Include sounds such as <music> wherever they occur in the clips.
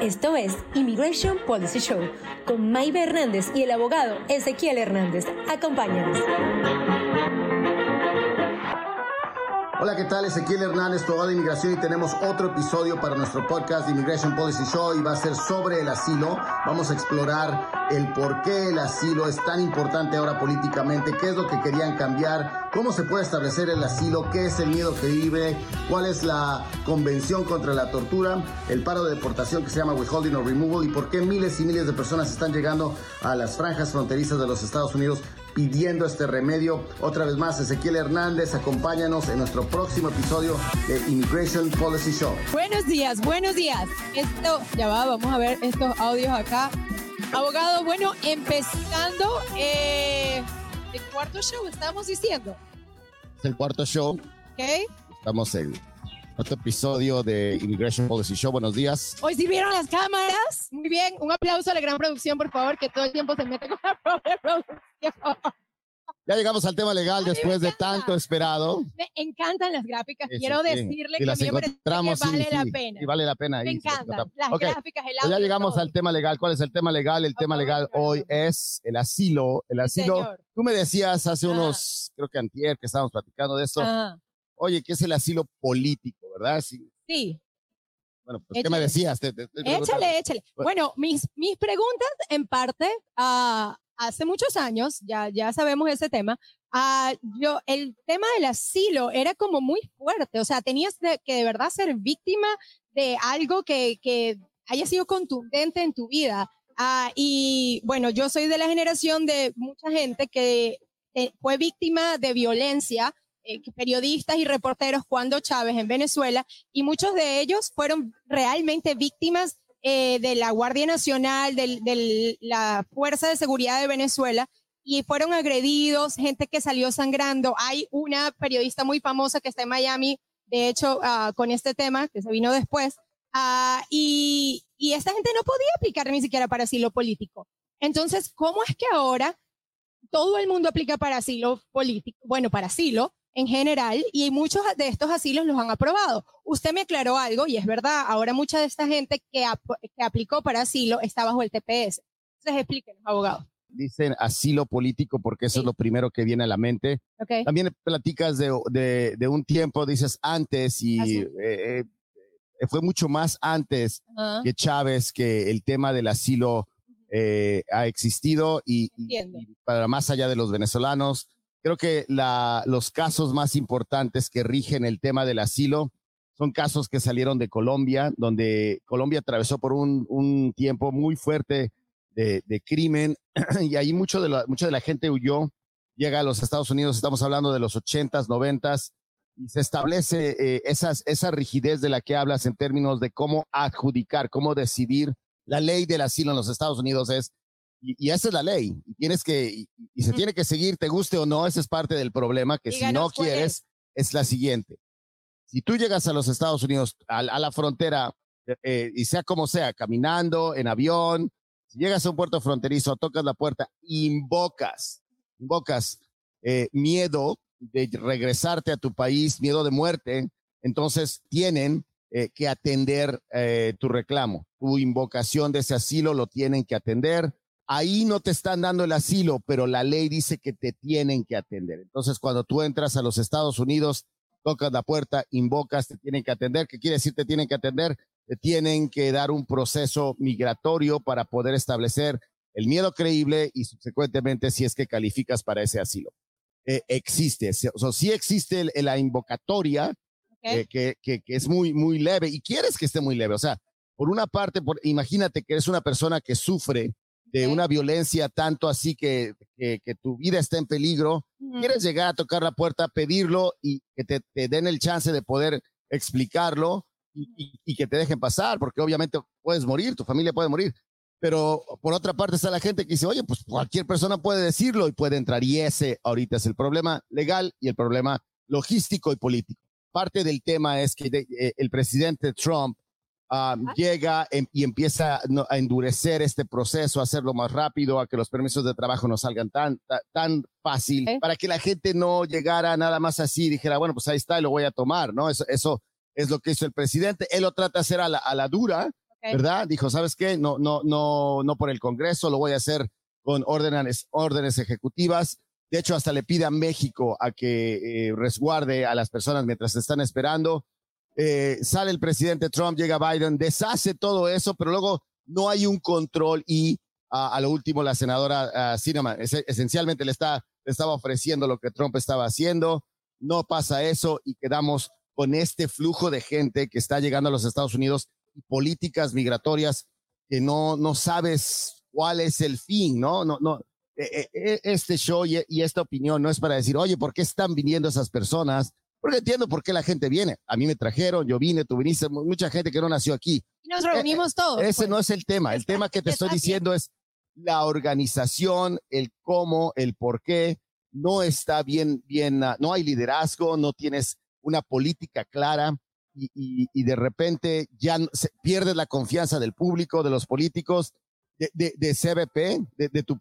Esto es Immigration Policy Show con Maybe Hernández y el abogado Ezequiel Hernández. Acompáñanos. Hola, ¿qué tal? Ezequiel Hernández, abogado de inmigración y tenemos otro episodio para nuestro podcast de Immigration Policy Show y va a ser sobre el asilo. Vamos a explorar el por qué el asilo es tan importante ahora políticamente, qué es lo que querían cambiar, cómo se puede establecer el asilo, qué es el miedo que vive, cuál es la convención contra la tortura, el paro de deportación que se llama withholding or removal y por qué miles y miles de personas están llegando a las franjas fronterizas de los Estados Unidos pidiendo este remedio. Otra vez más, Ezequiel Hernández, acompáñanos en nuestro próximo episodio de Immigration Policy Show. Buenos días, buenos días. Esto, ya va, vamos a ver estos audios acá. Abogado, bueno, empezando eh, el cuarto show, estamos diciendo. Es el cuarto show. Ok. Estamos en otro episodio de Immigration Policy Show. Buenos días. Hoy sí vieron las cámaras. Muy bien. Un aplauso a la gran producción, por favor, que todo el tiempo se mete con la <laughs> propia producción. Ya llegamos al tema legal A después de tanto esperado. Me encantan las gráficas. Quiero sí, decirle Y que las me que encontramos, sí, vale la sí, pena. sí, vale la pena. Me ahí, encantan las gráficas, el pues audio. ya llegamos todo. al tema legal. ¿Cuál es el tema legal? El tema legal hoy es el asilo. El asilo. Señor. Tú me decías hace Ah. unos, creo que antier, que estábamos platicando de esto. Ah, Oye, ¿qué es el asilo político, verdad? Sí. sí, Bueno, pues, ¿qué me decías? Te- te- te. Échale, échale. Bueno, mis, mis preguntas, en parte, ah, hace muchos años, ya, ya sabemos ese tema, ah, yo, el tema del asilo era como muy fuerte, o sea, tenías de- que de verdad ser víctima de algo que, que haya sido contundente en tu vida. Ah, y bueno, yo soy de la generación de mucha gente que eh, fue víctima de violencia, eh, periodistas y reporteros cuando Chávez en Venezuela, y muchos de ellos fueron realmente víctimas eh, de la Guardia Nacional, de la Fuerza de Seguridad de Venezuela, y fueron agredidos, gente que salió sangrando. Hay una periodista muy famosa que está en Miami, de hecho, ah, con este tema, que se vino después, ah, y, y esta gente no podía aplicar ni siquiera para asilo político. Entonces, ¿cómo es que ahora todo el mundo aplica para asilo político? Bueno, para asilo en general, y muchos de estos asilos los han aprobado. Usted me aclaró algo, y es verdad, ahora mucha de esta gente que, ap- que aplicó para asilo está bajo el TPS. Entonces, explíquenos, abogado. Dicen asilo político porque eso Sí. es lo primero que viene a la mente. ¿Ok? También platicas de, de, de un tiempo, dices antes, y Así. eh, eh, fue mucho más antes Ajá. que Chávez que el tema del asilo eh, ha existido y, y- y para más allá de los venezolanos, creo que la, los casos más importantes que rigen el tema del asilo son casos que salieron de Colombia, donde Colombia atravesó por un, un tiempo muy fuerte de, de crimen <clears throat> y ahí mucho de la, mucha de la gente huyó, llega a los Estados Unidos, estamos hablando de los 80s, 90s, y se establece eh, esas, esa rigidez de la que hablas en términos de cómo adjudicar, cómo decidir. La ley del asilo en los Estados Unidos es, y, y esa es la ley, y tienes que, y, y se tiene que seguir, te guste o no, esa es parte del problema, que si no quieres, es la siguiente. Si tú llegas a los Estados Unidos, a, a la frontera, eh, eh, y sea como sea, caminando, en avión, si llegas a un puerto fronterizo, tocas la puerta, invocas, invocas eh, miedo de regresarte a tu país, miedo de muerte, entonces tienen eh, que atender tu reclamo. Tu invocación de ese asilo lo tienen que atender. Ahí no te están dando el asilo, pero la ley dice que te tienen que atender. Entonces, cuando tú entras a los Estados Unidos, tocas la puerta, invocas, te tienen que atender. ¿Qué quiere decir te tienen que atender? Te tienen que dar un proceso migratorio para poder establecer el miedo creíble y subsecuentemente si es que calificas para ese asilo. Eh, existe, o sea, sí existe el- la invocatoria, eh, que, que- que es muy, muy leve y quieres que esté muy leve. O sea, por una parte, por, imagínate que eres una persona que sufre de una violencia tanto así que, que, que tu vida está en peligro. Quieres llegar a tocar la puerta, pedirlo y que te, te den el chance de poder explicarlo y, y- y que te dejen pasar, porque obviamente puedes morir, tu familia puede morir. Pero por otra parte está la gente que dice, oye, pues cualquier persona puede decirlo y puede entrar. Y ese ahorita es el problema legal y el problema logístico y político. Parte del tema es que de- eh, el presidente Trump ah, llega em- y empieza a endurecer este proceso, a hacerlo más rápido, a que los permisos de trabajo no salgan tan, ta- tan fácil, Ok. para que la gente no llegara nada más así y dijera, bueno, pues ahí está, lo voy a tomar, ¿no? Eso, eso es lo que hizo el presidente. Él lo trata de hacer a la, a la dura, Ok. ¿verdad? Dijo, ¿sabes qué? No, no, no, no por el Congreso, lo voy a hacer con órdenes, órdenes ejecutivas. De hecho, hasta le pide a México a que eh, resguarde a las personas mientras están esperando. Eh, sale el presidente Trump, llega Biden, deshace todo eso, pero luego no hay un control y a lo último la senadora Cinema esencialmente le, está, le estaba ofreciendo lo que Trump estaba haciendo. No pasa eso y quedamos con este flujo de gente que está llegando a los Estados Unidos y políticas migratorias que no, no sabes cuál es el fin, ¿no? No, no. E, e, e, este show y, esta opinión no es para decir, oye, ¿por qué están viniendo esas personas? Porque entiendo por qué la gente viene. A mí me trajeron, yo vine, tú viniste, mucha gente que no nació aquí. Y nos reunimos todos. Ese pues. no es el tema. El tema que te estoy diciendo es la organización, el cómo, el por qué. No está bien, bien, ah, no hay liderazgo, no tienes una política clara y, de repente ya se, pierdes la confianza del público, de los políticos, de, de, CBP, de, tu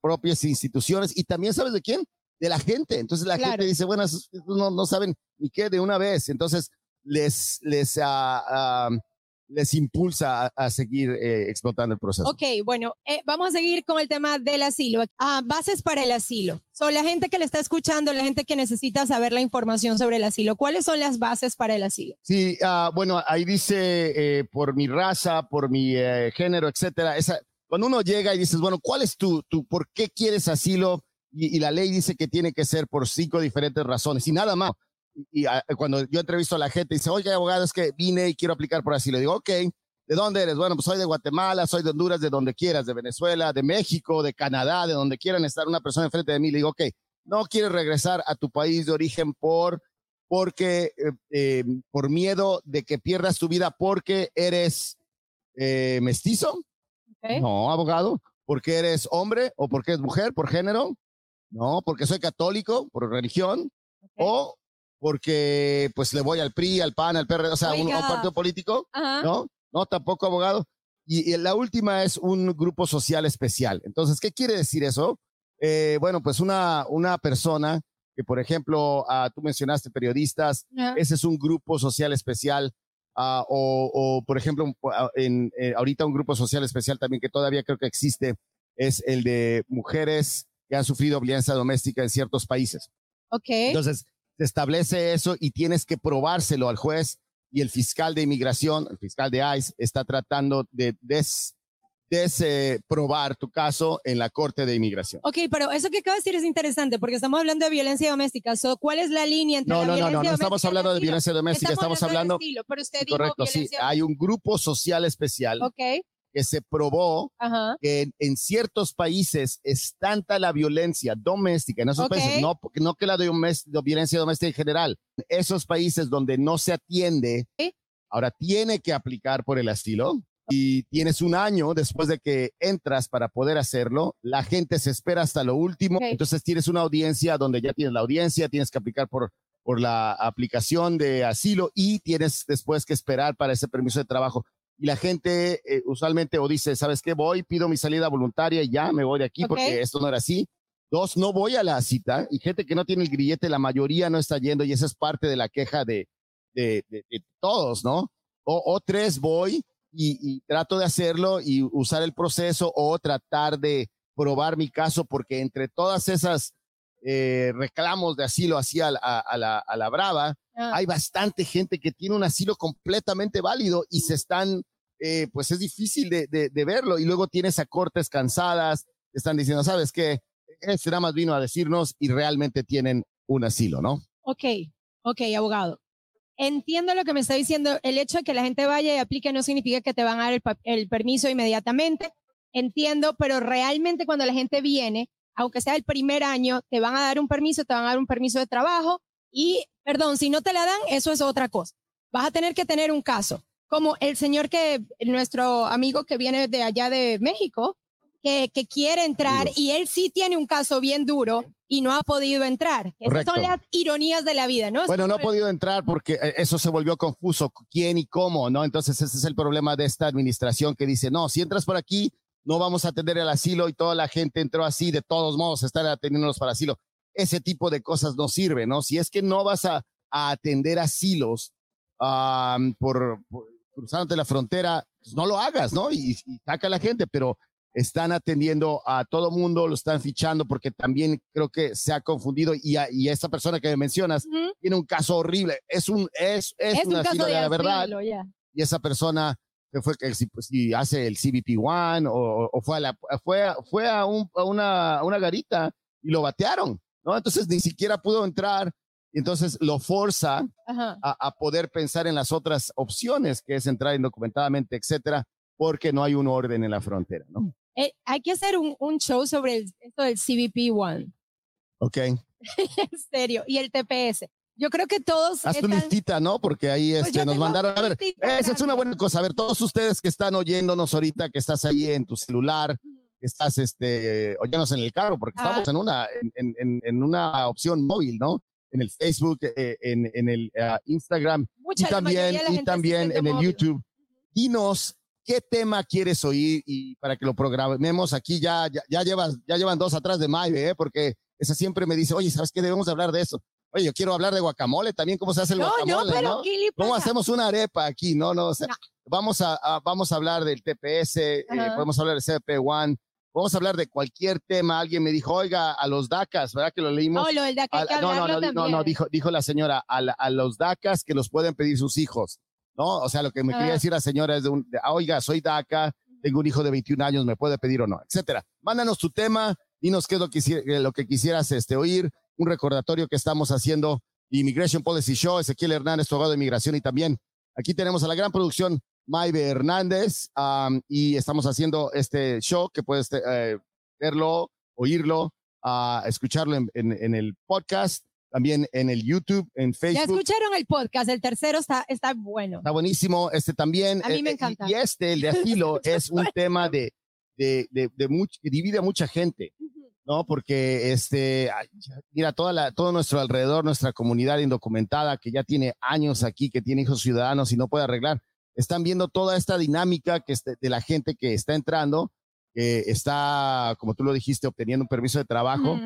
propias instituciones y también sabes de quién, de la gente. Entonces la gente dice, bueno, no, no saben ni qué de una vez. Entonces les, les, uh, les impulsa a, seguir eh, explotando el proceso. Ok, bueno, eh, vamos a seguir con el tema del asilo. Ah, bases para el asilo. Son la gente que le está escuchando, la gente que necesita saber la información sobre el asilo. ¿Cuáles son las bases para el asilo? Sí, ah, bueno, ahí dice eh, por mi raza, por mi género, etcétera. Esa, cuando uno llega y dices, bueno, ¿cuál es tu, tu por qué quieres asilo? Y, y la ley dice que tiene que ser por cinco diferentes razones y nada más y, ah, cuando yo entrevisto a la gente, dice, oye, abogado, es que vine y quiero aplicar por así. Le digo, ok, ¿de dónde eres? Bueno, pues soy de Guatemala, soy de Honduras, de donde quieras, de Venezuela, de México, de Canadá, de donde quieran estar una persona enfrente de mí. Le digo, ok, no quieres regresar a tu país de origen por, porque, eh, eh, por miedo de que pierdas tu vida porque eres eh, mestizo. No, abogado, porque eres hombre o porque eres mujer, por género. No, porque soy católico, por religión. O porque pues le voy al PRI, al PAN, al PRD, o sea, un, un, partido político, ¿no? No, tampoco abogado. Y, la última es un grupo social especial. Entonces, ¿qué quiere decir eso? Eh, bueno, pues una, una persona que, por ejemplo, ah, tú mencionaste periodistas, ese es un grupo social especial. Ah, o, por ejemplo, ah, en, eh, ahorita un grupo social especial también que todavía creo que existe es el de mujeres que han sufrido violencia doméstica en ciertos países. Ok. Entonces, se establece eso y tienes que probárselo al juez y el fiscal de inmigración, el fiscal de ICE, está tratando de desprobar tu caso en la Corte de Inmigración. Ok, pero eso que acabas de decir es interesante porque estamos hablando de violencia doméstica. ¿Cuál es la línea entre no, la no, violencia no, no, no estamos hablando de violencia doméstica, estamos, hablando... pero usted correcto, sí, hay un grupo social especial. Ok que se probó que en, ciertos países es tanta la violencia doméstica, en esos países, no, no que la violencia doméstica en general, esos países donde no se atiende, ahora tiene que aplicar por el asilo y tienes un año después de que entras para poder hacerlo, la gente se espera hasta lo último, entonces tienes una audiencia donde ya tienes la audiencia, tienes que aplicar por, por la aplicación de asilo y tienes después que esperar para ese permiso de trabajo y la gente eh, usualmente o dice, ¿sabes qué? Voy, pido mi salida voluntaria y ya me voy de aquí porque esto no era así. Dos, no voy a la cita y gente que no tiene el grillete, la mayoría no está yendo y esa es parte de la queja de, de, todos, ¿no? O, tres, voy y, trato de hacerlo y usar el proceso o tratar de probar mi caso porque entre todas esas eh, reclamos de asilo hacia a, la, a la brava, ah. hay bastante gente que tiene un asilo completamente válido y se están eh, pues es difícil de, de, verlo. Y luego tienes a cortes cansadas, están diciendo, ¿sabes qué? Este nada más vino a decirnos y realmente tienen un asilo, ¿no? Ok, ok, abogado. Entiendo lo que me está diciendo. El hecho de que la gente vaya y aplique no significa que te van a dar el, el permiso inmediatamente. Entiendo, pero realmente cuando la gente viene, aunque sea el primer año, te van a dar un permiso, te van a dar un permiso de trabajo y, perdón, si no te la dan, eso es otra cosa. Vas a tener que tener un caso como el señor que, nuestro amigo que viene de allá de México, que, que quiere entrar y él sí tiene un caso bien duro y no ha podido entrar. Esas son las ironías de la vida, ¿no? Bueno, no ha podido entrar porque eh, eso se volvió confuso, quién y cómo, ¿no? Entonces ese es el problema de esta administración que dice, no, si entras por aquí, no vamos a atender el asilo y toda la gente entró así, de todos modos, están atendiéndonos para asilo. Ese tipo de cosas no sirve, ¿no? Si es que no vas a, atender asilos por, cruzándote la frontera, pues no lo hagas, ¿no? Y, y saca a la gente, pero están atendiendo a todo mundo, lo están fichando porque también creo que se ha confundido y, a, y esa persona que mencionas Ujú. tiene un caso horrible, es un es, es, Es un un caso asilo de la verdad y esa persona fue que si, pues, si hace el CBP One o, o fue a la fue fue a, un- a una a una garita y lo batearon, ¿no? Entonces ni siquiera pudo entrar y entonces lo forza a, a poder pensar en las otras opciones, que es entrar indocumentadamente, etcétera, porque no hay un orden en la frontera, ¿no? Eh, hay que hacer un, un show sobre el- esto del CBP One. Ok. <laughs> en serio. Y el TPS. Yo creo que todos Haz tu están- listita, ¿no? Porque ahí Pues este, yo nos mandaron. A ver, listita esa es una buena cosa. A ver, todos ustedes que están oyéndonos ahorita, que estás ahí en tu celular, que estás este, oyéndonos en el carro, porque Ah. estamos en una, en, en- en una opción móvil, ¿no? En el Facebook, eh, en, en el eh, Instagram mucha, y también, y también en el móvil. YouTube. Dinos qué tema quieres oír y para que lo programemos aquí ya, ya, ya llevas, ya llevan dos atrás de Maive, ¿eh? porque esa siempre me dice, oye, ¿sabes qué? Debemos hablar de eso. Oye, yo quiero hablar de guacamole también, cómo se hace el No, no, guacamole, pero ¿no? ¿qué le ¿Cómo hacemos una arepa aquí? No, no, o sea, No. Vamos, a, a- vamos a hablar del TPS, eh, podemos hablar del CP One, vamos a hablar de cualquier tema. Alguien me dijo, oiga, a los DACAS, ¿verdad que lo leímos? No, lo del de acá hay A- no, no, no, no, no, dijo, dijo la señora, a, la- a los DACAS que los pueden pedir sus hijos, ¿no? O sea, lo que me quería decir la señora es de, un, de, ah, oiga, soy DACA, tengo un hijo de 21 años, ¿me puede pedir o no? Etcétera. Mándanos tu tema, dinos qué es lo que, eh, lo que quisieras este, oír, un recordatorio que estamos haciendo, Immigration Policy Show, Ezequiel Hernández, tu abogado de inmigración, y también aquí tenemos a la gran producción, Maive Hernández, am, y estamos haciendo este show que puedes eh, verlo, oírlo, ah, escucharlo en, en- en el podcast, también en el YouTube, en Ya Facebook. escucharon el podcast, el tercero está, está bueno. Está buenísimo. Este también. A mí me eh, encanta. Y, y este, el de asilo, <laughs> es un tema de, de, de, de much- que divide a mucha gente, ¿no? Porque, este, mira, toda la, todo nuestro alrededor, nuestra comunidad indocumentada que ya tiene años aquí, que tiene hijos ciudadanos y no puede arreglar, están viendo toda esta dinámica que este- de la gente que está entrando, que está, como tú lo dijiste, obteniendo un permiso de trabajo.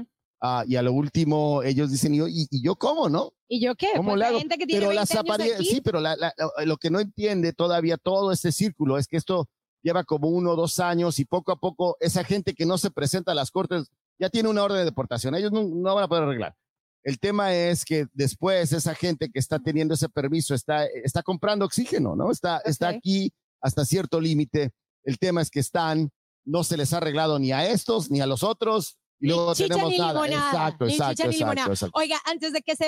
Ah, y a lo último, ellos dicen, ¿y, yo- y, y yo cómo, no? ¿Y yo qué? ¿Cómo Pues la hago? gente que tiene Pero 20 las aquí, sí, pero la- lo que no entiende todavía todo este círculo es que esto lleva como uno o dos años y poco a poco esa gente que no se presenta a las cortes ya tiene una orden de deportación. Ellos no, no van a poder arreglar. El tema es que después esa gente que está teniendo ese permiso está, está comprando oxígeno, ¿no? Está, está Ok. aquí hasta cierto límite. El tema es que están, no se les ha arreglado ni a estos ni a los otros y luego chicha tenemos ni nada. limonada, Exacto, exacto, exacto, exacto. Oiga, antes de que se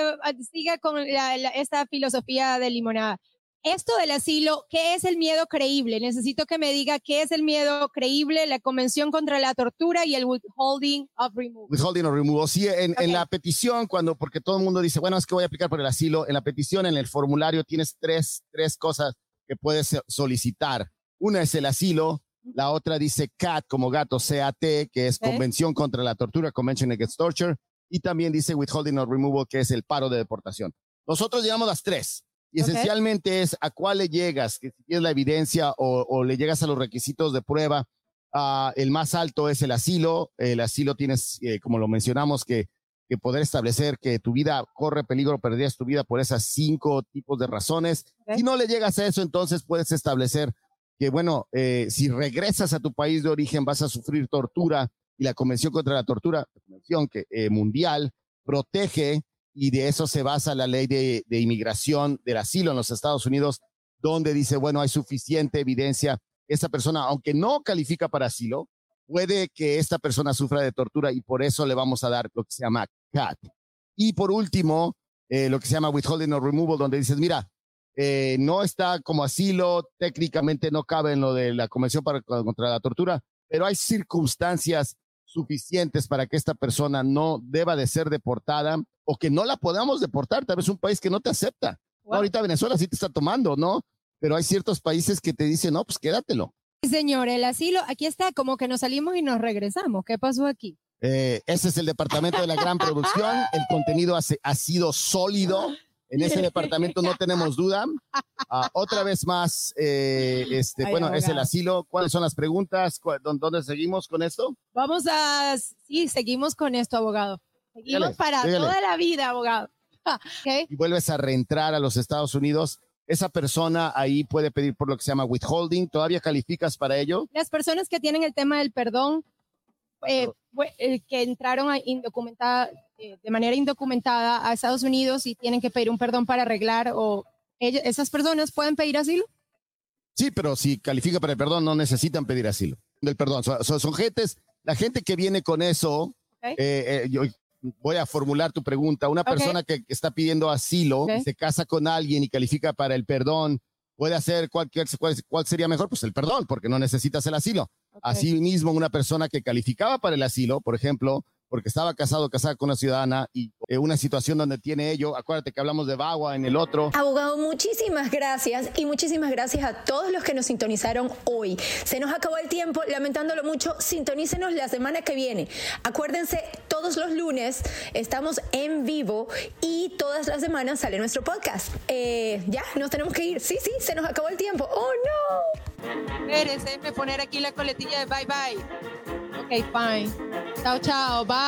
siga con la- la- esta filosofía de limonada, esto del asilo, ¿qué es el miedo creíble? Necesito que me diga qué es el miedo creíble, la Convención contra la Tortura y el Withholding of Removal. withholding or removal. Sí, en, en Ok. la petición, cuando, porque todo el mundo dice, bueno, es que voy a aplicar por el asilo, en la petición, en el formulario, tienes tres, tres cosas que puedes so- solicitar. Una es el asilo, la otra dice CAT como gato, CAT, que es Ok. Convención contra la Tortura, Convention Against Torture, y también dice withholding or removal, que es el paro de deportación. Nosotros llevamos las tres. Y esencialmente es a cuál le llegas, que si tienes la evidencia o, o le llegas a los requisitos de prueba. Ah, el más alto es el asilo. El asilo tienes, eh, como lo mencionamos, que, que poder establecer que tu vida corre peligro, perderías tu vida por esas cinco tipos de razones. Ok. Si no le llegas a eso, entonces puedes establecer que, bueno, eh, si regresas a tu país de origen vas a sufrir tortura y la Convención contra la Tortura, la Convención que, eh, mundial, protege y de eso se basa la ley de, de inmigración del asilo en los Estados Unidos, donde dice, bueno, hay suficiente evidencia. Esta persona, aunque no califica para asilo, puede que esta persona sufra de tortura y por eso le vamos a dar lo que se llama CAT. Y por último, eh, lo que se llama withholding or removal, donde dices, mira, eh, no está como asilo, técnicamente no cabe en lo de la Convención para, contra la Tortura, pero hay circunstancias suficientes para que esta persona no deba de ser deportada o que no la podamos deportar. Tal vez un país que no te acepta. Wow. Ahorita Venezuela sí te está tomando, ¿no? Pero hay ciertos países que te dicen, no, pues quédatelo. Señor, el asilo, aquí está, como que nos salimos y nos regresamos. ¿Qué pasó aquí? Eh, ese es el departamento de la gran producción. El contenido ha sido sólido. En ese departamento no tenemos duda. Ah, otra vez más, eh, este, Ay, bueno, es el abogado. asilo. ¿Cuáles son las preguntas? ¿Cu- dó- ¿Dónde seguimos con esto? Vamos a, sí, seguimos con esto, abogado. Seguimos Dígale, para dígale. toda la vida, abogado. <laughs> Ok. Y vuelves a reentrar a los Estados Unidos. esa persona ahí puede pedir por lo que se llama withholding. ¿Todavía calificas para ello? Las personas que tienen el tema del perdón, eh, que entraron indocumentada, eh, de manera indocumentada a Estados Unidos y tienen que pedir un perdón para arreglar o esas personas pueden pedir asilo. Sí, pero si califica para el perdón no necesitan pedir asilo. Del perdón, son, son, gentes, la gente que viene con eso, eh, yo voy a formular tu pregunta. Una persona que está pidiendo asilo, se casa con alguien y califica para el perdón, puede hacer cualquier, cuál, sería mejor? Pues el perdón, porque no necesitas el asilo. Asimismo, una persona que calificaba para el asilo, por ejemplo, porque estaba casado, casada con una ciudadana y en una situación donde tiene ello, acuérdate que hablamos de Bagua en el otro. Abogado, muchísimas gracias y muchísimas gracias a todos los que nos sintonizaron hoy. Se nos acabó el tiempo, lamentándolo mucho, sintonícenos la semana que viene. Acuérdense, todos los lunes estamos en vivo y todas las semanas sale nuestro podcast. Eh, ya, nos tenemos que ir. Sí, sí, se nos acabó el tiempo. Oh, no. Espérense, poner aquí la coletilla de bye bye. Ok, fine. Chao, chao. Bye.